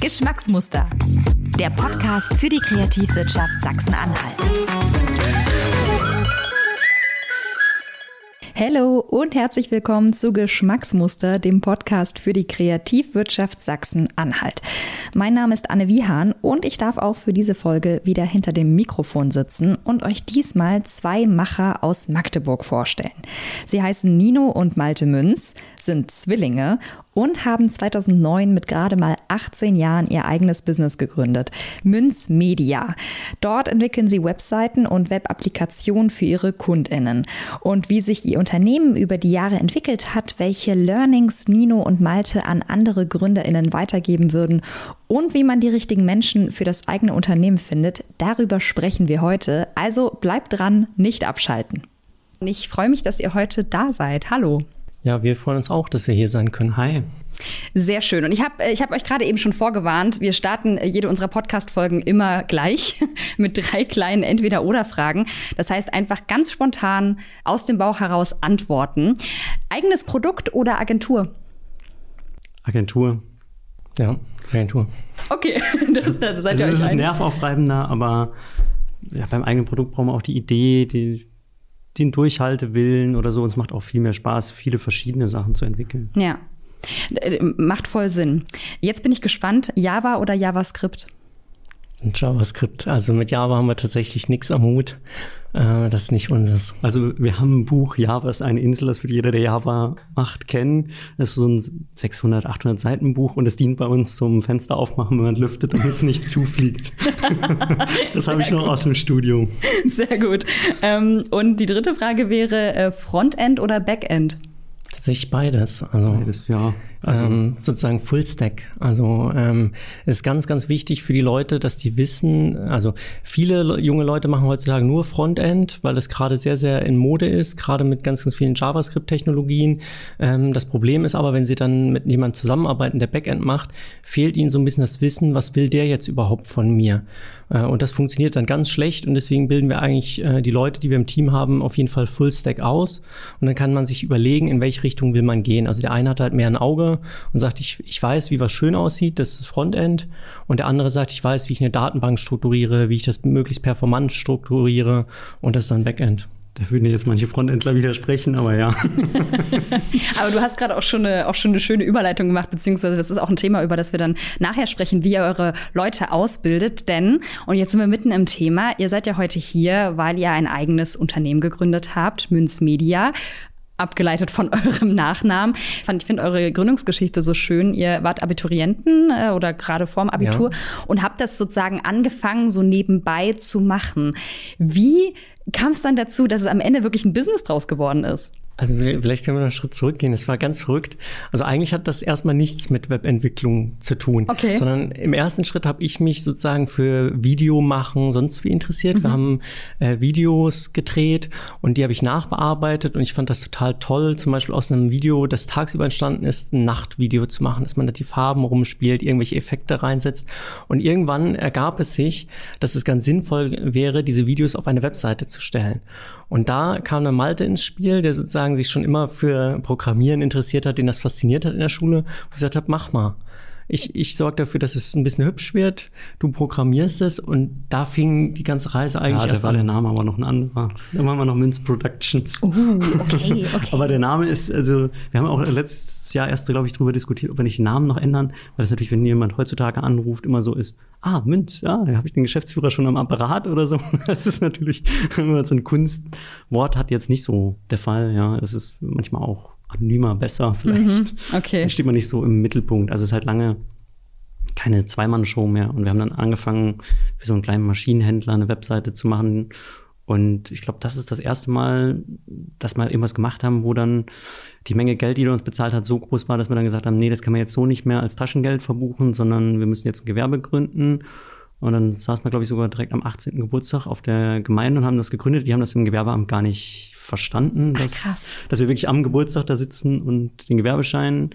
Geschmacksmuster. Der Podcast für die Kreativwirtschaft Sachsen-Anhalt. Hallo und herzlich willkommen zu Geschmacksmuster, dem Podcast für die Kreativwirtschaft Sachsen-Anhalt. Mein Name ist Anne Wiehan und ich darf auch für diese Folge wieder hinter dem Mikrofon sitzen und euch diesmal zwei Macher aus Magdeburg vorstellen. Sie heißen Nino und Malte Münz, sind Zwillinge und haben 2009 mit gerade mal 18 Jahren ihr eigenes Business gegründet, Münz Media. Dort entwickeln sie Webseiten und Webapplikationen für ihre Kundinnen. Und wie sich ihr Unternehmen über die Jahre entwickelt hat, welche Learnings Nino und Malte an andere Gründerinnen weitergeben würden und wie man die richtigen Menschen für das eigene Unternehmen findet, darüber sprechen wir heute. Also bleibt dran, nicht abschalten. Ich freue mich, dass ihr heute da seid. Hallo. Ja, wir freuen uns auch, dass wir hier sein können. Hi. Sehr schön. Und ich habe ich hab euch gerade eben schon vorgewarnt, wir starten jede unserer Podcast-Folgen immer gleich mit drei kleinen Entweder-Oder-Fragen. Das heißt, einfach ganz spontan aus dem Bauch heraus antworten. Eigenes Produkt oder Agentur? Agentur. Ja, Agentur. Okay, das, das seid also ihr euch Das ist einig. nervaufreibender, aber ja, beim eigenen Produkt brauchen wir auch die Idee, die, den Durchhaltewillen oder so. Und es macht auch viel mehr Spaß, viele verschiedene Sachen zu entwickeln. Ja. Äh, Macht voll Sinn. Jetzt bin ich gespannt, Java oder JavaScript? Und JavaScript. Also mit Java haben wir tatsächlich nichts am Hut. Äh, das ist nicht unseres. Also wir haben ein Buch, Java ist eine Insel, das wird jeder, der Java macht, kennen. Das ist so ein 600, 800 Seiten Buch und es dient bei uns zum Fenster aufmachen, wenn man lüftet, damit es nicht zufliegt. das habe ich noch aus dem Studium. Sehr gut. Ähm, und die dritte Frage wäre äh, Frontend oder Backend? Tatsächlich beides. Also, Beides, ja. Also ähm, sozusagen Fullstack. Also ähm, es ist ganz, ganz wichtig für die Leute, dass die wissen, also viele junge Leute machen heutzutage nur Frontend, weil das gerade sehr, sehr in Mode ist, gerade mit ganz, ganz vielen JavaScript-Technologien. Ähm, das Problem ist aber, wenn sie dann mit jemandem zusammenarbeiten, der Backend macht, fehlt ihnen so ein bisschen das Wissen, was will der jetzt überhaupt von mir? Äh, und das funktioniert dann ganz schlecht und deswegen bilden wir eigentlich äh, die Leute, die wir im Team haben, auf jeden Fall Fullstack aus. Und dann kann man sich überlegen, in welche Richtung will man gehen. Also der eine hat halt mehr ein Auge und sagt, ich, ich weiß, wie was schön aussieht, das ist Frontend. Und der andere sagt, ich weiß, wie ich eine Datenbank strukturiere, wie ich das möglichst performant strukturiere und das ist dann Backend. Da würden jetzt manche Frontendler widersprechen, aber ja. aber du hast gerade auch schon, eine, auch schon eine schöne Überleitung gemacht, beziehungsweise das ist auch ein Thema, über das wir dann nachher sprechen, wie ihr eure Leute ausbildet. Denn, und jetzt sind wir mitten im Thema, ihr seid ja heute hier, weil ihr ein eigenes Unternehmen gegründet habt, Münz Media abgeleitet von eurem Nachnamen. Ich finde eure Gründungsgeschichte so schön. Ihr wart Abiturienten äh, oder gerade vorm Abitur ja. und habt das sozusagen angefangen, so nebenbei zu machen. Wie kam es dann dazu, dass es am Ende wirklich ein Business draus geworden ist? Also vielleicht können wir noch einen Schritt zurückgehen. Es war ganz verrückt. Also eigentlich hat das erstmal nichts mit Webentwicklung zu tun, okay. sondern im ersten Schritt habe ich mich sozusagen für Video machen sonst wie interessiert. Mhm. Wir haben äh, Videos gedreht und die habe ich nachbearbeitet und ich fand das total toll, zum Beispiel aus einem Video, das tagsüber entstanden ist, ein Nachtvideo zu machen, dass man da die Farben rumspielt, irgendwelche Effekte reinsetzt und irgendwann ergab es sich, dass es ganz sinnvoll wäre, diese Videos auf eine Webseite zu stellen. Und da kam dann Malte ins Spiel, der sozusagen sich schon immer für Programmieren interessiert hat, den das fasziniert hat in der Schule, und gesagt hat, mach mal. Ich, ich sorge dafür, dass es ein bisschen hübsch wird. Du programmierst es und da fing die ganze Reise eigentlich ja, erst war an. der Name aber noch ein anderer. Da machen wir noch Minz Productions. Uh, okay, okay. aber der Name ist, also wir haben auch letztes Jahr erst, glaube ich, drüber diskutiert, ob wir nicht den Namen noch ändern, weil das natürlich, wenn jemand heutzutage anruft, immer so ist, ah, Münz, ja, da habe ich den Geschäftsführer schon am Apparat oder so. Das ist natürlich, wenn man so ein Kunstwort hat, jetzt nicht so der Fall. Ja, es ist manchmal auch anonymer besser vielleicht. Mhm, okay. Dann steht man nicht so im Mittelpunkt. Also es ist halt lange keine Zweimann-Show mehr. Und wir haben dann angefangen, für so einen kleinen Maschinenhändler eine Webseite zu machen. Und ich glaube, das ist das erste Mal, dass wir irgendwas gemacht haben, wo dann die Menge Geld, die er uns bezahlt hat, so groß war, dass wir dann gesagt haben, nee, das kann man jetzt so nicht mehr als Taschengeld verbuchen, sondern wir müssen jetzt ein Gewerbe gründen. Und dann saßen wir, glaube ich, sogar direkt am 18. Geburtstag auf der Gemeinde und haben das gegründet. Die haben das im Gewerbeamt gar nicht verstanden, Ach, dass, krass. dass wir wirklich am Geburtstag da sitzen und den Gewerbeschein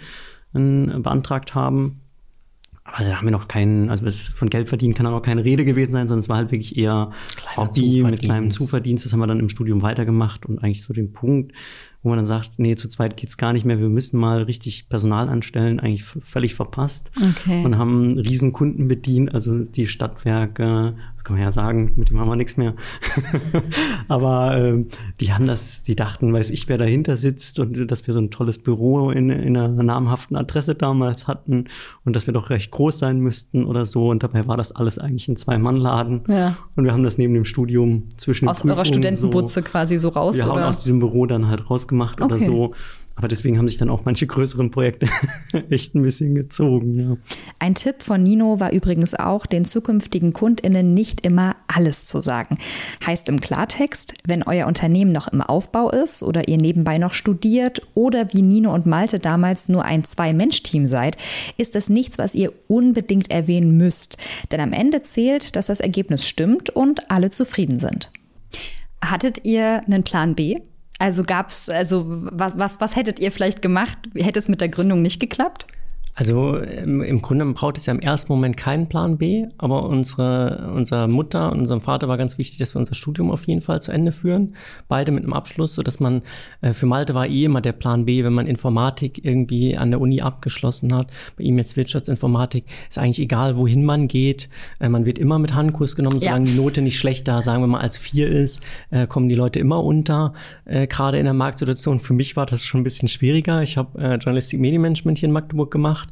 äh, beantragt haben. Aber da haben wir noch keinen, also von Geld verdienen kann auch noch keine Rede gewesen sein, sondern es war halt wirklich eher Kleiner Hobby mit kleinem Zuverdienst. Das haben wir dann im Studium weitergemacht und eigentlich so den Punkt, wo man dann sagt, nee, zu zweit geht's gar nicht mehr, wir müssen mal richtig Personal anstellen, eigentlich völlig verpasst. Okay. Und haben riesen Kunden bedient, also die Stadtwerke, kann man ja sagen, mit dem haben wir nichts mehr. Aber ähm, die haben das, die dachten, weiß ich, wer dahinter sitzt und dass wir so ein tolles Büro in, in einer namhaften Adresse damals hatten und dass wir doch recht groß sein müssten oder so. Und dabei war das alles eigentlich ein Zwei-Mann-Laden. Ja. Und wir haben das neben dem Studium zwischen Aus eurer Studentenbutze so, quasi so raus, Wir haben oder? aus diesem Büro dann halt rausgemacht oder Okay. so. Aber deswegen haben sich dann auch manche größeren Projekte echt ein bisschen gezogen, ja. Ein Tipp von Nino war übrigens auch, den zukünftigen KundInnen nicht immer alles zu sagen. Heißt im Klartext, wenn euer Unternehmen noch im Aufbau ist oder ihr nebenbei noch studiert oder wie Nino und Malte damals nur ein Zwei-Mensch-Team seid, ist das nichts, was ihr unbedingt erwähnen müsst. Denn am Ende zählt, dass das Ergebnis stimmt und alle zufrieden sind. Hattet ihr einen Plan B? Also gab's, also was, was, was hättet ihr vielleicht gemacht? Hätte es mit der Gründung nicht geklappt? Also im, im Grunde braucht es ja im ersten Moment keinen Plan B, aber unsere, unserer Mutter und unserem Vater war ganz wichtig, dass wir unser Studium auf jeden Fall zu Ende führen. Beide mit einem Abschluss, sodass man, äh, für Malte war eh immer der Plan B, wenn man Informatik irgendwie an der Uni abgeschlossen hat. Bei ihm jetzt Wirtschaftsinformatik, ist eigentlich egal, wohin man geht. Äh, man wird immer mit Handkurs genommen, Ja. solange die Note nicht schlechter, sagen wir mal, als vier ist, äh, kommen die Leute immer unter, äh, gerade in der Marktsituation. Für mich war das schon ein bisschen schwieriger. Ich habe äh, Journalistik Medienmanagement hier in Magdeburg gemacht.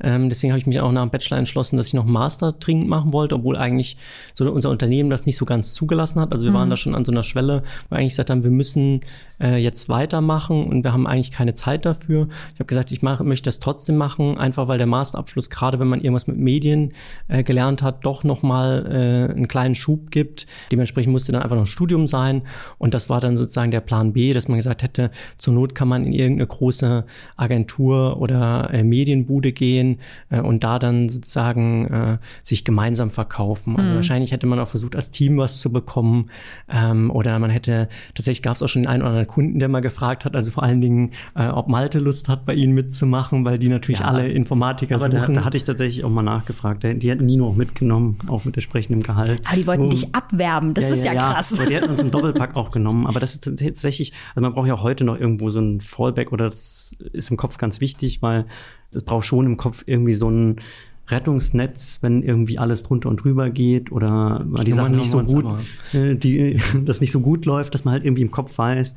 Ähm, deswegen habe ich mich auch nach dem Bachelor entschlossen, dass ich noch Master dringend machen wollte, obwohl eigentlich so unser Unternehmen das nicht so ganz zugelassen hat. Also wir waren da schon an so einer Schwelle, wo wir eigentlich gesagt haben, wir müssen äh, jetzt weitermachen und wir haben eigentlich keine Zeit dafür. Ich habe gesagt, ich mache, möchte das trotzdem machen, einfach weil der Masterabschluss, gerade wenn man irgendwas mit Medien äh, gelernt hat, doch nochmal äh, einen kleinen Schub gibt. Dementsprechend musste dann einfach noch ein Studium sein und das war dann sozusagen der Plan B, dass man gesagt hätte, zur Not kann man in irgendeine große Agentur oder äh, Medienbude gehen äh, und da dann sozusagen äh, sich gemeinsam verkaufen. Also wahrscheinlich hätte man auch versucht, als Team was zu bekommen ähm, oder man hätte, tatsächlich gab es auch schon den einen oder anderen Kunden, der mal gefragt hat, also vor allen Dingen, äh, ob Malte Lust hat, bei ihnen mitzumachen, weil die natürlich Ja, alle Informatiker Aber da, suchen. da hatte ich tatsächlich auch mal nachgefragt. Die hätten Nino auch mitgenommen, auch mit entsprechendem Gehalt. Aber die wollten Wo- dich abwerben. Das ist ja, krass. Aber die hätten uns einen Doppelpack auch genommen. Aber das ist tatsächlich, also man braucht ja auch heute noch irgendwo so ein Fallback oder das ist im Kopf ganz wichtig, weil es braucht schon im Kopf irgendwie so ein Rettungsnetz, wenn irgendwie alles drunter und drüber geht oder die Die Nummern nicht so gut, äh, die, das nicht so gut läuft, dass man halt irgendwie im Kopf weiß,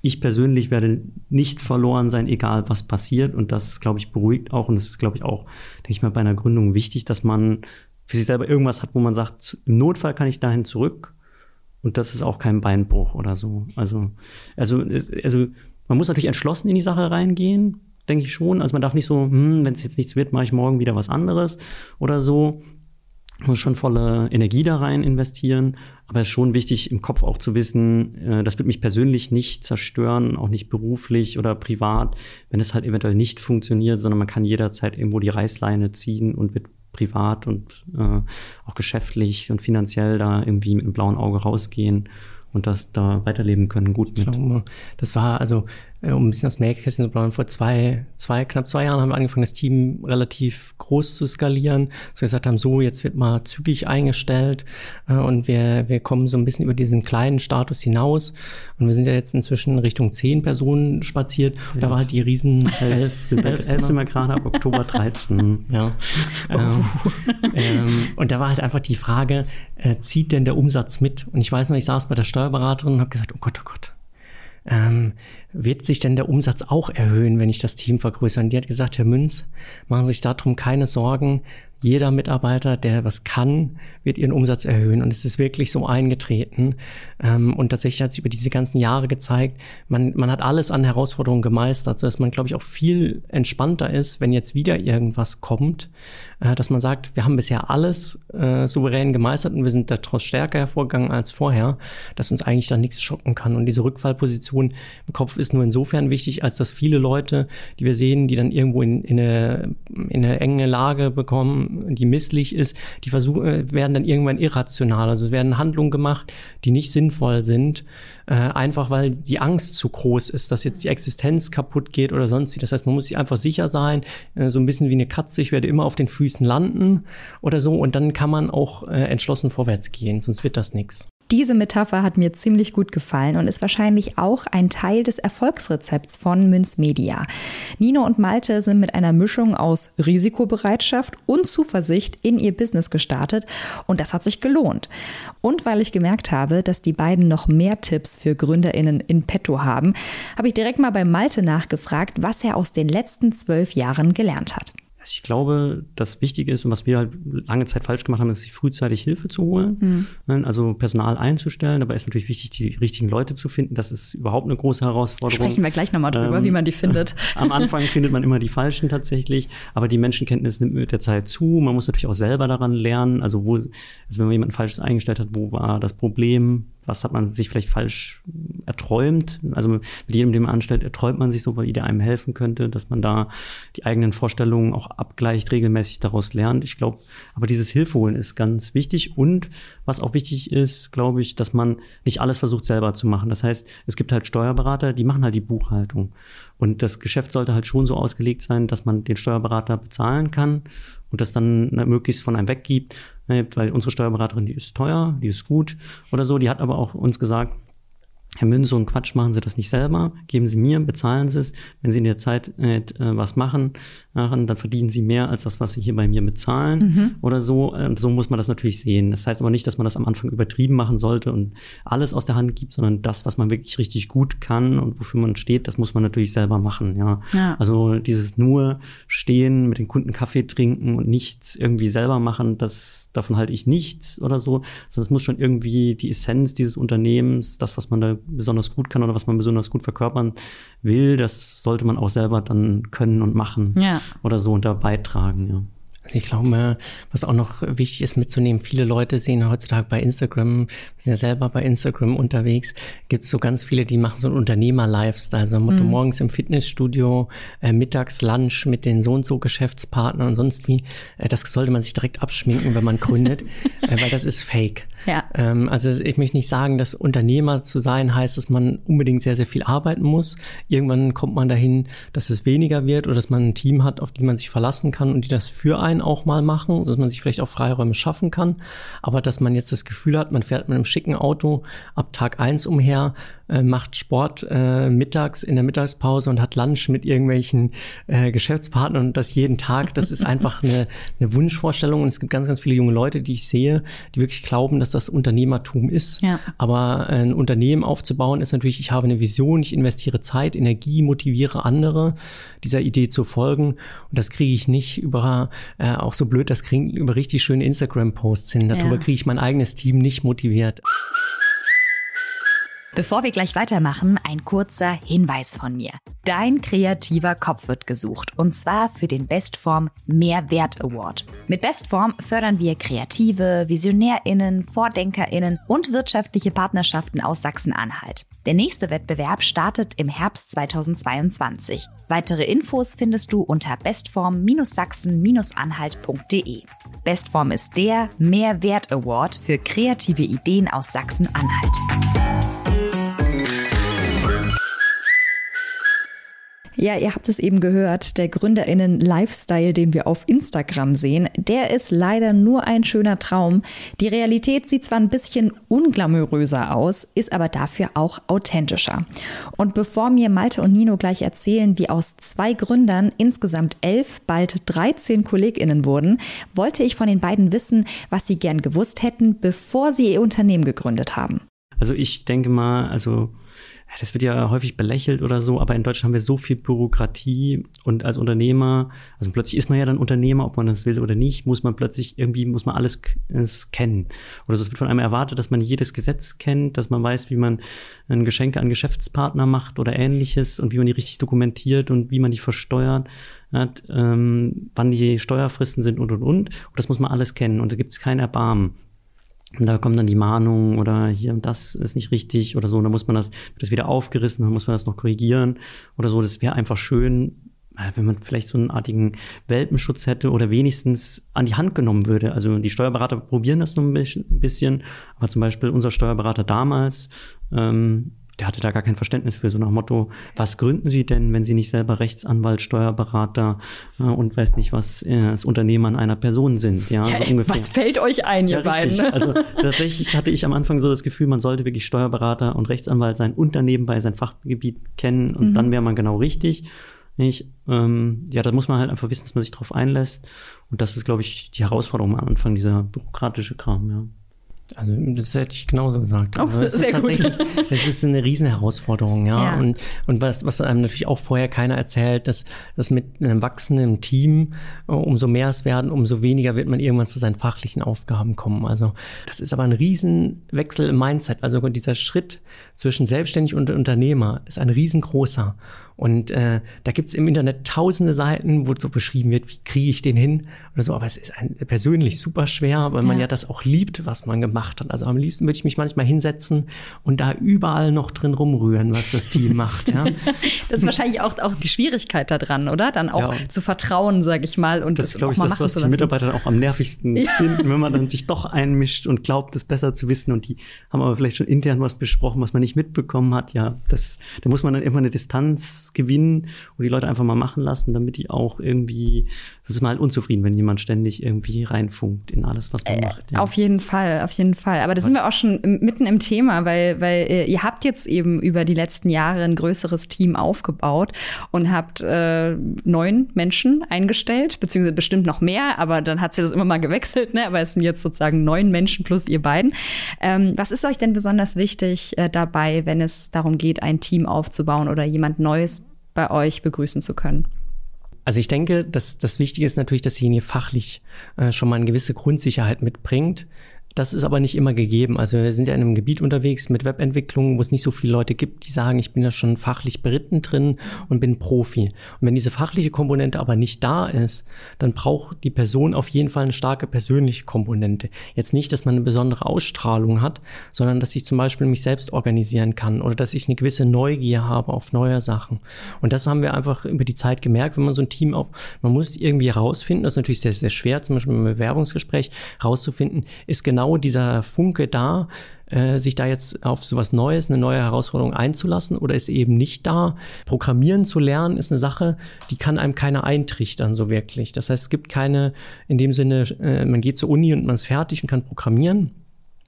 ich persönlich werde nicht verloren sein, egal was passiert. Und das, glaube ich, beruhigt auch. Und das ist, glaube ich, auch, denke ich mal, bei einer Gründung wichtig, dass man für sich selber irgendwas hat, wo man sagt, im Notfall kann ich dahin zurück. Und das ist auch kein Beinbruch oder so. Also, also, also man muss natürlich entschlossen in die Sache reingehen, denke ich schon. Also man darf nicht so, hm, wenn es jetzt nichts wird, mache ich morgen wieder was anderes oder so. Man muss schon volle Energie da rein investieren. Aber es ist schon wichtig, im Kopf auch zu wissen, äh, das wird mich persönlich nicht zerstören, auch nicht beruflich oder privat, wenn es halt eventuell nicht funktioniert, sondern man kann jederzeit irgendwo die Reißleine ziehen und wird privat und äh, auch geschäftlich und finanziell da irgendwie mit einem blauen Auge rausgehen und das da weiterleben können, gut mit. Das war also, um ein bisschen aus Nähkästchen zu plaudern, vor zwei, zwei, knapp zwei Jahren haben wir angefangen, das Team relativ groß zu skalieren, dass wir gesagt haben, so, jetzt wird mal zügig eingestellt äh, und wir, wir kommen so ein bisschen über diesen kleinen Status hinaus und wir sind ja jetzt inzwischen Richtung zehn Personen spaziert und da war halt die riesen Elf sind wir, gerade ab Oktober 13. Ja. Ähm, ähm, und da war halt einfach die Frage, äh, zieht denn der Umsatz mit? Und ich weiß noch, ich saß bei der Steuerberaterin und habe gesagt, oh Gott, oh Gott. Ähm, wird sich denn der Umsatz auch erhöhen, wenn ich das Team vergrößere? Und die hat gesagt, Herr Münz, machen Sie sich darum keine Sorgen. Jeder Mitarbeiter, der was kann, wird ihren Umsatz erhöhen. Und es ist wirklich so eingetreten. Ähm, und tatsächlich hat sich über diese ganzen Jahre gezeigt, man, man hat alles an Herausforderungen gemeistert, sodass man, glaube ich, auch viel entspannter ist, wenn jetzt wieder irgendwas kommt, äh, dass man sagt, wir haben bisher alles äh, souverän gemeistert und wir sind daraus stärker hervorgegangen als vorher, dass uns eigentlich dann nichts schocken kann. Und diese Rückfallposition im Kopf ist nur insofern wichtig, als dass viele Leute, die wir sehen, die dann irgendwo in, in, eine, in eine enge Lage bekommen, die misslich ist, die versuchen, äh, werden dann irgendwann irrational. Also es werden Handlungen gemacht, die nicht sinnvoll sind, äh, einfach weil die Angst zu groß ist, dass jetzt die Existenz kaputt geht oder sonst wie. Das heißt, man muss sich einfach sicher sein, äh, so ein bisschen wie eine Katze, ich werde immer auf den Füßen landen oder so und dann kann man auch äh, entschlossen vorwärts gehen, sonst wird das nichts. Diese Metapher hat mir ziemlich gut gefallen und ist wahrscheinlich auch ein Teil des Erfolgsrezepts von Münz Media. Nino und Malte sind mit einer Mischung aus Risikobereitschaft und Zuversicht in ihr Business gestartet und das hat sich gelohnt. Und weil ich gemerkt habe, dass die beiden noch mehr Tipps für GründerInnen in petto haben, habe ich direkt mal bei Malte nachgefragt, was er aus den letzten zwölf Jahren gelernt hat. Also ich glaube, das Wichtige ist und was wir halt lange Zeit falsch gemacht haben, ist, sich frühzeitig Hilfe zu holen, mhm. also Personal einzustellen. Dabei ist natürlich wichtig, die richtigen Leute zu finden. Das ist überhaupt eine große Herausforderung. Sprechen wir gleich nochmal drüber, ähm, wie man die findet. Am Anfang findet man immer die Falschen tatsächlich, aber die Menschenkenntnis nimmt mit der Zeit zu. Man muss natürlich auch selber daran lernen. Also wo, also wenn man jemanden Falsches eingestellt hat, wo war das Problem? Was hat man sich vielleicht falsch erträumt. Also mit jedem, den man anstellt, erträumt man sich so, weil der einem helfen könnte, dass man da die eigenen Vorstellungen auch abgleicht, regelmäßig daraus lernt. Ich glaube, aber dieses Hilfeholen ist ganz wichtig. Und was auch wichtig ist, glaube ich, dass man nicht alles versucht selber zu machen. Das heißt, es gibt halt Steuerberater, die machen halt die Buchhaltung. Und das Geschäft sollte halt schon so ausgelegt sein, dass man den Steuerberater bezahlen kann und das dann möglichst von einem weggibt weil unsere Steuerberaterin, die ist teuer, die ist gut oder so, die hat aber auch uns gesagt, Herr so einen Quatsch machen Sie das nicht selber, geben Sie mir, bezahlen Sie es. Wenn Sie in der Zeit äh, was machen, machen, dann verdienen Sie mehr als das, was Sie hier bei mir bezahlen mhm. oder so. Ähm, so muss man das natürlich sehen. Das heißt aber nicht, dass man das am Anfang übertrieben machen sollte und alles aus der Hand gibt, sondern das, was man wirklich richtig gut kann und wofür man steht, das muss man natürlich selber machen. Ja. ja. Also dieses nur stehen, mit den Kunden Kaffee trinken und nichts irgendwie selber machen, das davon halte ich nichts oder so. Sondern es muss schon irgendwie die Essenz dieses Unternehmens, das, was man da besonders gut kann oder was man besonders gut verkörpern will, das sollte man auch selber dann können und machen ja. oder so und da beitragen. Ja. Also ich glaube, was auch noch wichtig ist mitzunehmen, viele Leute sehen heutzutage bei Instagram, sind ja selber bei Instagram unterwegs, gibt es so ganz viele, die machen so einen Unternehmer-Lifestyle, so Motto mhm. morgens im Fitnessstudio, äh, mittags Lunch mit den so und so Geschäftspartnern und sonst wie. Äh, das sollte man sich direkt abschminken, wenn man gründet, äh, weil das ist fake. Ja. Ähm, also ich möchte nicht sagen, dass Unternehmer zu sein heißt, dass man unbedingt sehr, sehr viel arbeiten muss. Irgendwann kommt man dahin, dass es weniger wird oder dass man ein Team hat, auf die man sich verlassen kann und die das für einen auch mal machen, dass man sich vielleicht auch Freiräume schaffen kann. Aber dass man jetzt das Gefühl hat, man fährt mit einem schicken Auto ab Tag eins umher, äh, macht Sport äh, mittags in der Mittagspause und hat Lunch mit irgendwelchen äh, Geschäftspartnern und das jeden Tag, das ist einfach eine, eine Wunschvorstellung. Und es gibt ganz, ganz viele junge Leute, die ich sehe, die wirklich glauben, dass das Unternehmertum ist. Ja. Aber ein Unternehmen aufzubauen ist natürlich, ich habe eine Vision, ich investiere Zeit, Energie, motiviere andere, dieser Idee zu folgen. Und das kriege ich nicht über, äh, auch so blöd, das kriegen über richtig schöne Instagram-Posts hin. Darüber ja. kriege ich mein eigenes Team nicht motiviert. Bevor wir gleich weitermachen, ein kurzer Hinweis von mir. Dein kreativer Kopf wird gesucht und zwar für den Bestform Mehrwert Award. Mit Bestform fördern wir Kreative, VisionärInnen, VordenkerInnen und wirtschaftliche Partnerschaften aus Sachsen-Anhalt. Der nächste Wettbewerb startet im Herbst 2022. Weitere Infos findest du unter bestform-sachsen-anhalt.de. Bestform ist der Mehrwert Award für kreative Ideen aus Sachsen-Anhalt. Ja, ihr habt es eben gehört, der Gründerinnen-Lifestyle, den wir auf Instagram sehen, der ist leider nur ein schöner Traum. Die Realität sieht zwar ein bisschen unglamouröser aus, ist aber dafür auch authentischer. Und bevor mir Malte und Nino gleich erzählen, wie aus zwei Gründern insgesamt elf, bald 13 KollegInnen wurden, wollte ich von den beiden wissen, was sie gern gewusst hätten, bevor sie ihr Unternehmen gegründet haben. Also ich denke mal, also das wird ja häufig belächelt oder so, aber in Deutschland haben wir so viel Bürokratie und als Unternehmer, also plötzlich ist man ja dann Unternehmer, ob man das will oder nicht, muss man plötzlich irgendwie, muss man alles kennen. Oder so, es wird von einem erwartet, dass man jedes Gesetz kennt, dass man weiß, wie man ein Geschenke an Geschäftspartner macht oder ähnliches und wie man die richtig dokumentiert und wie man die versteuert, hat, ähm, wann die Steuerfristen sind und und und. Und das muss man alles kennen und da gibt es kein Erbarmen. Und da kommen dann die Mahnungen oder hier und das ist nicht richtig oder so. Und dann muss man das, wird das wieder aufgerissen, dann muss man das noch korrigieren oder so. Das wäre einfach schön, äh, wenn man vielleicht so einen artigen Welpenschutz hätte oder wenigstens an die Hand genommen würde. Also die Steuerberater probieren das so ein bisschen, aber zum Beispiel unser Steuerberater damals, ähm, der hatte da gar kein Verständnis für, so nach Motto, was gründen Sie denn, wenn Sie nicht selber Rechtsanwalt, Steuerberater äh, und weiß nicht, was äh, das Unternehmen einer Person sind. Ja, so ungefähr. Was fällt euch ein, ihr ja, beiden? Ne? Also tatsächlich hatte ich am Anfang so das Gefühl, man sollte wirklich Steuerberater und Rechtsanwalt sein und daneben bei sein Fachgebiet kennen und mhm. dann wäre man genau richtig. Nicht? Ähm, ja, da muss man halt einfach wissen, dass man sich drauf einlässt. Und das ist, glaube ich, die Herausforderung am Anfang, dieser bürokratische Kram, ja. Also das hätte ich genauso gesagt. Auch also, es sehr ist gut. Es ist eine Riesenherausforderung, ja. ja. Und, und was, was einem natürlich auch vorher keiner erzählt, dass, dass mit einem wachsenden Team, äh, umso mehr es werden, umso weniger wird man irgendwann zu seinen fachlichen Aufgaben kommen. Also das ist aber ein Riesenwechsel im Mindset. Also dieser Schritt zwischen selbstständig und Unternehmer ist ein riesengroßer. Und äh, da gibt's im Internet tausende Seiten, wo so beschrieben wird, wie kriege ich den hin oder so. Aber es ist ein, persönlich super schwer, weil ja. man ja das auch liebt, was man gemacht hat. Also am liebsten würde ich mich manchmal hinsetzen und da überall noch drin rumrühren, was das Team macht. Ja. das ist wahrscheinlich auch, auch die Schwierigkeit daran, oder? Dann auch ja. zu vertrauen, sage ich mal. Und das ist, glaube ich, das, was die Mitarbeiter auch am nervigsten ja. finden, wenn man dann sich doch einmischt und glaubt, es besser zu wissen. Und die haben aber vielleicht schon intern was besprochen, was man nicht mitbekommen hat. Ja, das, da muss man dann immer eine Distanz gewinnen und die Leute einfach mal machen lassen, damit die auch irgendwie, das ist mal unzufrieden, wenn jemand ständig irgendwie reinfunkt in alles, was man äh, macht. Ja. Auf jeden Fall, auf jeden Fall. Aber da sind wir auch schon mitten im Thema, weil, weil äh, ihr habt jetzt eben über die letzten Jahre ein größeres Team aufgebaut und habt äh, neun Menschen eingestellt, beziehungsweise bestimmt noch mehr, aber dann hat sich das immer mal gewechselt, ne? aber es sind jetzt sozusagen neun Menschen plus ihr beiden. Ähm, was ist euch denn besonders wichtig äh, dabei, wenn es darum geht, ein Team aufzubauen oder jemand Neues bei euch begrüßen zu können? Also ich denke, dass das Wichtige ist natürlich, dass derjenige fachlich äh, schon mal eine gewisse Grundsicherheit mitbringt. Das ist aber nicht immer gegeben. Also wir sind ja in einem Gebiet unterwegs mit Webentwicklung, wo es nicht so viele Leute gibt, die sagen, ich bin da schon fachlich beritten drin und bin Profi. Und wenn diese fachliche Komponente aber nicht da ist, dann braucht die Person auf jeden Fall eine starke persönliche Komponente. Jetzt nicht, dass man eine besondere Ausstrahlung hat, sondern dass ich zum Beispiel mich selbst organisieren kann oder dass ich eine gewisse Neugier habe auf neue Sachen. Und das haben wir einfach über die Zeit gemerkt, wenn man so ein Team auf, man muss irgendwie herausfinden, das ist natürlich sehr, sehr schwer, zum Beispiel im Bewerbungsgespräch herauszufinden, ist genau genau dieser Funke da, äh, sich da jetzt auf sowas Neues, eine neue Herausforderung einzulassen oder ist eben nicht da. Programmieren zu lernen ist eine Sache, die kann einem keiner eintrichtern so wirklich. Das heißt, es gibt keine, in dem Sinne, äh, man geht zur Uni und man ist fertig und kann programmieren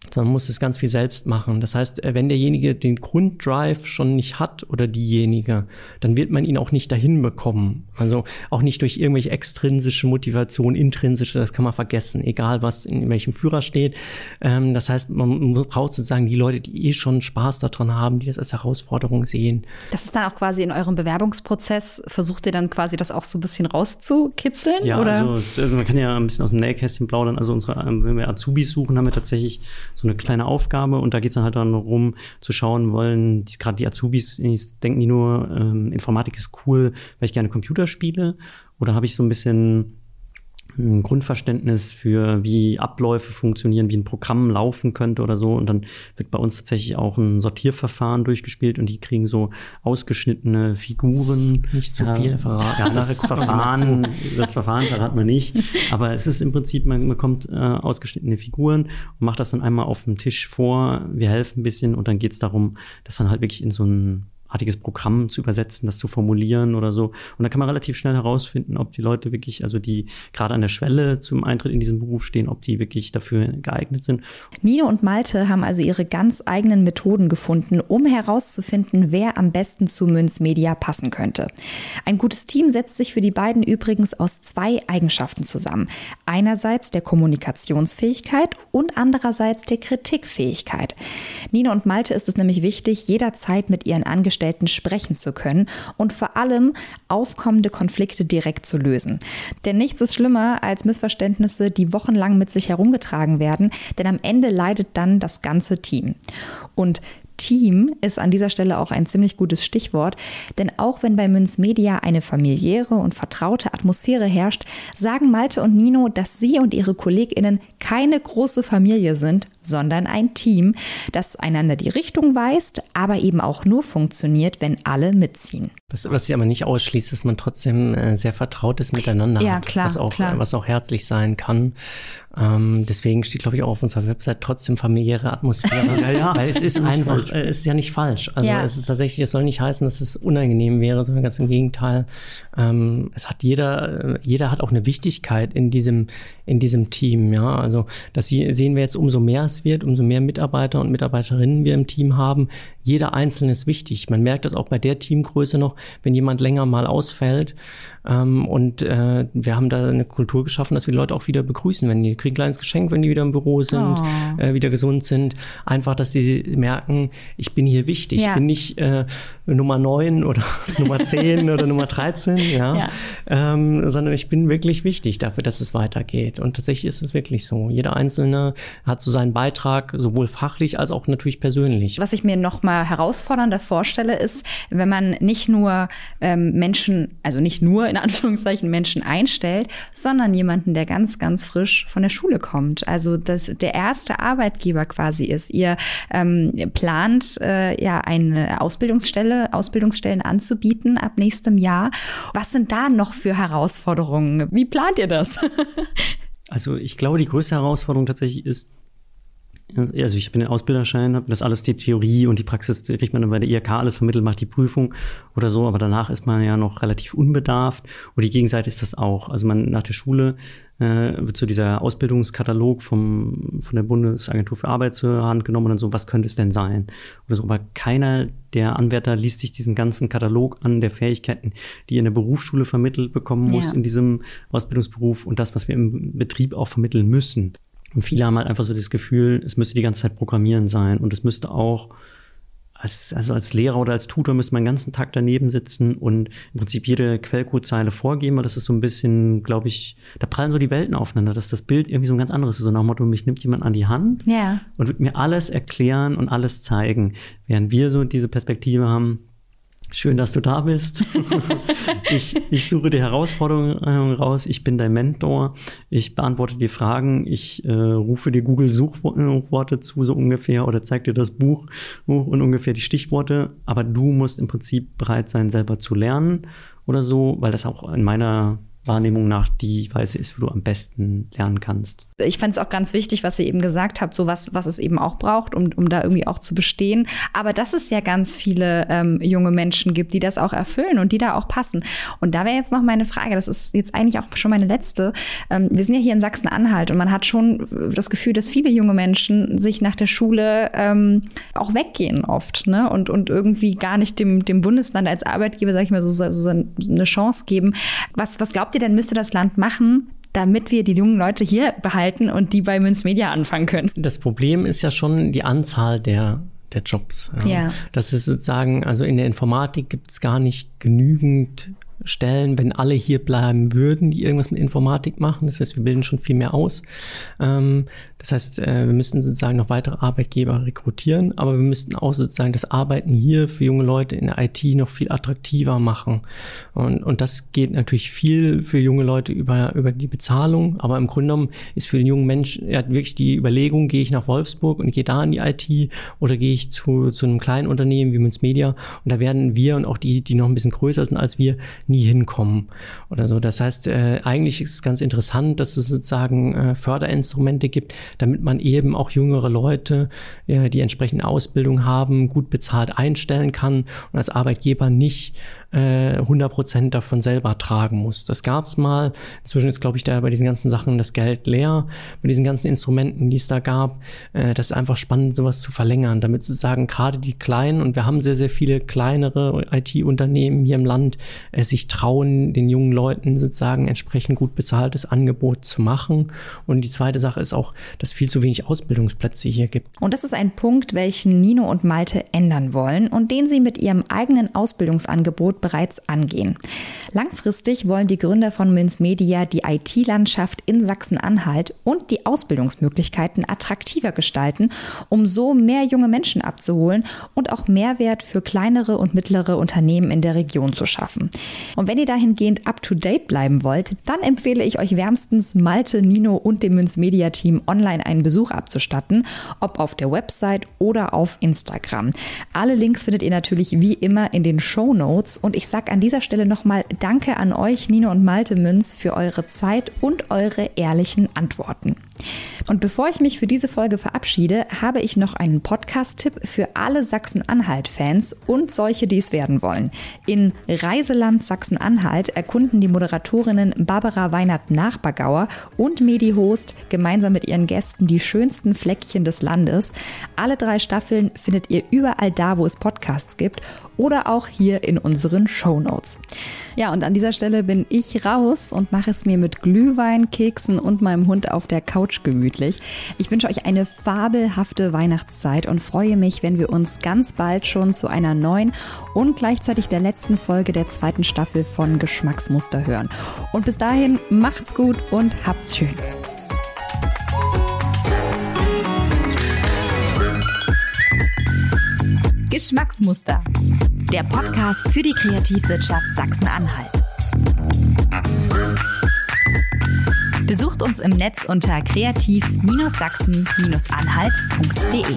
sondern man muss es ganz viel selbst machen. Das heißt, äh, wenn derjenige den Grunddrive schon nicht hat oder diejenige, dann wird man ihn auch nicht dahin bekommen. Also auch nicht durch irgendwelche extrinsische Motivation, intrinsische, das kann man vergessen, egal was in welchem Führer steht. Ähm, das heißt, man braucht sozusagen die Leute, die eh schon Spaß daran haben, die das als Herausforderung sehen. Das ist dann auch quasi in eurem Bewerbungsprozess, versucht ihr dann quasi das auch so ein bisschen rauszukitzeln? Ja, oder? also man kann ja ein bisschen aus dem Nähkästchen plaudern. Also unsere, ähm, wenn wir Azubis suchen, haben wir tatsächlich so eine kleine Aufgabe. Und da geht es dann halt dann rum zu schauen wollen, gerade die Azubis, denken die nur, ähm, Informatik ist cool, weil ich gerne Computer spiele? Oder habe ich so ein bisschen ein Grundverständnis für, wie Abläufe funktionieren, wie ein Programm laufen könnte oder so. Und dann wird bei uns tatsächlich auch ein Sortierverfahren durchgespielt und die kriegen so ausgeschnittene Figuren. Nicht zu viel verraten. Ja, das Verfahren, das Verfahren verraten wir nicht. Aber es ist im Prinzip, man bekommt äh, ausgeschnittene Figuren und macht das dann einmal auf dem Tisch vor. Wir helfen ein bisschen und dann geht es darum, das dann halt wirklich in so ein artiges Programm zu übersetzen, das zu formulieren oder so. Und da kann man relativ schnell herausfinden, ob die Leute wirklich, also die gerade an der Schwelle zum Eintritt in diesen Beruf stehen, ob die wirklich dafür geeignet sind. Nino und Malte haben also ihre ganz eigenen Methoden gefunden, um herauszufinden, wer am besten zu Münz Media passen könnte. Ein gutes Team setzt sich für die beiden übrigens aus zwei Eigenschaften zusammen. Einerseits der Kommunikationsfähigkeit und andererseits der Kritikfähigkeit. Nino und Malte ist es nämlich wichtig, jederzeit mit ihren Angestellten Angestellten sprechen zu können und vor allem aufkommende Konflikte direkt zu lösen. Denn nichts ist schlimmer als Missverständnisse, die wochenlang mit sich herumgetragen werden, denn am Ende leidet dann das ganze Team. Und Team ist an dieser Stelle auch ein ziemlich gutes Stichwort, denn auch wenn bei Münz Media eine familiäre und vertraute Atmosphäre herrscht, sagen Malte und Nino, dass sie und ihre KollegInnen keine große Familie sind, sondern ein Team, das einander die Richtung weist, aber eben auch nur funktioniert, wenn alle mitziehen. Das, was sie aber nicht ausschließt, dass man trotzdem äh, sehr vertrautes Miteinander ja, hat, klar, was, auch, klar. was auch herzlich sein kann. Ähm, deswegen steht, glaube ich, auch auf unserer Website trotzdem familiäre Atmosphäre. ja, ja. Es ist einfach, auch, äh, es ist ja nicht falsch. Also Ja. es ist tatsächlich, es soll nicht heißen, dass es unangenehm wäre, sondern ganz im Gegenteil. Ähm, es hat jeder, äh, jeder hat auch eine Wichtigkeit in diesem, in diesem Team. Ja, also das sehen wir jetzt, umso mehr es wird, umso mehr Mitarbeiter und Mitarbeiterinnen wir im Team haben. Jeder Einzelne ist wichtig. Man merkt das auch bei der Teamgröße noch, wenn jemand länger mal ausfällt. Ähm, und äh, wir haben da eine Kultur geschaffen, dass wir Leute auch wieder begrüßen, wenn die kriegen ein kleines Geschenk, wenn die wieder im Büro sind, Oh. äh, wieder gesund sind. Einfach, dass sie merken, ich bin hier wichtig. Ja. Ich bin nicht äh, Nummer 9 oder Nummer 10 oder Nummer 13, ja, Ja. Ähm, sondern ich bin wirklich wichtig dafür, dass es weitergeht. Und tatsächlich ist es wirklich so. Jeder Einzelne hat so seinen Beitrag, sowohl fachlich als auch natürlich persönlich. Was ich mir noch mal herausfordernder vorstelle, ist, wenn man nicht nur ähm, Menschen, also nicht nur in Anführungszeichen Menschen einstellt, sondern jemanden, der ganz, ganz frisch von der Schule kommt. Also dass der erste Arbeitgeber quasi ist. Ihr ähm, plant äh, ja eine Ausbildungsstelle, Ausbildungsstellen anzubieten ab nächstem Jahr. Was sind da noch für Herausforderungen? Wie plant ihr das? Also ich glaube, die größte Herausforderung tatsächlich ist, also ich habe den Ausbilderschein, habe das alles die Theorie und die Praxis die kriegt man dann bei der IHK alles vermittelt, macht die Prüfung oder so, aber danach ist man ja noch relativ unbedarft und die Gegenseite ist das auch. Also man nach der Schule äh, wird so dieser Ausbildungskatalog vom, von der Bundesagentur für Arbeit zur Hand genommen und dann so, was könnte es denn sein? Oder so, aber keiner der Anwärter liest sich diesen ganzen Katalog an der Fähigkeiten, die er in der Berufsschule vermittelt bekommen muss Ja. in diesem Ausbildungsberuf und das, was wir im Betrieb auch vermitteln müssen. Und viele haben halt einfach so das Gefühl, es müsste die ganze Zeit Programmieren sein und es müsste auch als, also als Lehrer oder als Tutor müsste man den ganzen Tag daneben sitzen und im Prinzip jede Quellcodezeile vorgeben, weil das ist so ein bisschen, glaube ich, da prallen so die Welten aufeinander, dass das Bild irgendwie so ein ganz anderes ist. So nach dem Motto, mich nimmt jemand an die Hand Ja. und wird mir alles erklären und alles zeigen. Während wir so diese Perspektive haben, schön, dass du da bist. ich, ich suche die Herausforderungen raus, ich bin dein Mentor, ich beantworte dir Fragen, ich äh, rufe dir Google-Suchworte zu, so ungefähr, oder zeig dir das Buch und ungefähr die Stichworte. Aber du musst im Prinzip bereit sein, selber zu lernen oder so, weil das auch in meiner Wahrnehmung nach die Weise ist, wie du am besten lernen kannst. Ich fand es auch ganz wichtig, was ihr eben gesagt habt, so was, was es eben auch braucht, um, um da irgendwie auch zu bestehen. Aber dass es ja ganz viele ähm, junge Menschen gibt, die das auch erfüllen und die da auch passen. Und da wäre jetzt noch meine Frage, das ist jetzt eigentlich auch schon meine letzte. Ähm, wir sind ja hier in Sachsen-Anhalt und man hat schon das Gefühl, dass viele junge Menschen sich nach der Schule ähm, auch weggehen oft ne? und, und irgendwie gar nicht dem, dem Bundesland als Arbeitgeber, sag ich mal, so, so, so eine Chance geben. Was, was glaubt ihr denn, müsste das Land machen, damit wir die jungen Leute hier behalten und die bei Münz Media anfangen können. Das Problem ist ja schon die Anzahl der, der Jobs. Ja. Das ist sozusagen, also in der Informatik gibt es gar nicht genügend Stellen, wenn alle hier bleiben würden, die irgendwas mit Informatik machen. Das heißt, wir bilden schon viel mehr aus. Ähm, das heißt, äh, wir müssten sozusagen noch weitere Arbeitgeber rekrutieren, aber wir müssten auch sozusagen das Arbeiten hier für junge Leute in der IT noch viel attraktiver machen. Und, und das geht natürlich viel für junge Leute über, über die Bezahlung, aber im Grunde genommen ist für den jungen Menschen ja, wirklich die Überlegung, gehe ich nach Wolfsburg und gehe da in die IT oder gehe ich zu, zu einem kleinen Unternehmen wie Münz Media und da werden wir und auch die, die noch ein bisschen größer sind als wir, nie hinkommen oder so. Das heißt, äh, eigentlich ist es ganz interessant, dass es sozusagen äh, Förderinstrumente gibt, damit man eben auch jüngere Leute, äh, die entsprechende Ausbildung haben, gut bezahlt einstellen kann und als Arbeitgeber nicht äh, 100 Prozent davon selber tragen muss. Das gab es mal. Inzwischen ist, glaube ich, da bei diesen ganzen Sachen das Geld leer, bei diesen ganzen Instrumenten, die es da gab. Äh, das ist einfach spannend, sowas zu verlängern, damit sozusagen gerade die kleinen, und wir haben sehr, sehr viele kleinere IT-Unternehmen hier im Land, äh, sich trauen, den jungen Leuten sozusagen entsprechend gut bezahltes Angebot zu machen. Und die zweite Sache ist auch, dass viel zu wenig Ausbildungsplätze hier gibt. Und das ist ein Punkt, welchen Nino und Malte ändern wollen und den sie mit ihrem eigenen Ausbildungsangebot bereits angehen. Langfristig wollen die Gründer von Münz Media die IT-Landschaft in Sachsen-Anhalt und die Ausbildungsmöglichkeiten attraktiver gestalten, um so mehr junge Menschen abzuholen und auch Mehrwert für kleinere und mittlere Unternehmen in der Region zu schaffen. Und wenn ihr dahingehend up-to-date bleiben wollt, dann empfehle ich euch wärmstens Malte, Nino und dem Münz Media Team online einen Besuch abzustatten, ob auf der Website oder auf Instagram. Alle Links findet ihr natürlich wie immer in den Show Notes und ich sage an dieser Stelle nochmal Danke an euch, Nino und Malte Münz, für eure Zeit und eure ehrlichen Antworten. Und bevor ich mich für diese Folge verabschiede, habe ich noch einen Podcast-Tipp für alle Sachsen-Anhalt-Fans und solche, die es werden wollen. In Reiseland Sachsen-Anhalt erkunden die Moderatorinnen Barbara Weinert-Nachbagauer und Medi Host gemeinsam mit ihren Gästen die schönsten Fleckchen des Landes. Alle drei Staffeln findet ihr überall da, wo es Podcasts gibt oder auch hier in unseren Show Notes. Ja, und an dieser Stelle bin ich raus und mache es mir mit Glühwein, Keksen und meinem Hund auf der Couch gemütlich. Ich wünsche euch eine fabelhafte Weihnachtszeit und freue mich, wenn wir uns ganz bald schon zu einer neuen und gleichzeitig der letzten Folge der zweiten Staffel von Geschmacksmuster hören. Und bis dahin macht's gut und habt's schön. Geschmacksmuster. Der Podcast für die Kreativwirtschaft Sachsen-Anhalt. Besucht uns im Netz unter kreativ-sachsen-anhalt.de.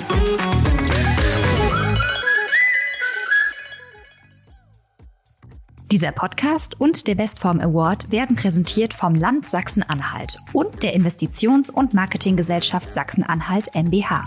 Dieser Podcast und der Bestform Award werden präsentiert vom Land Sachsen-Anhalt und der Investitions- und Marketinggesellschaft Sachsen-Anhalt MBH.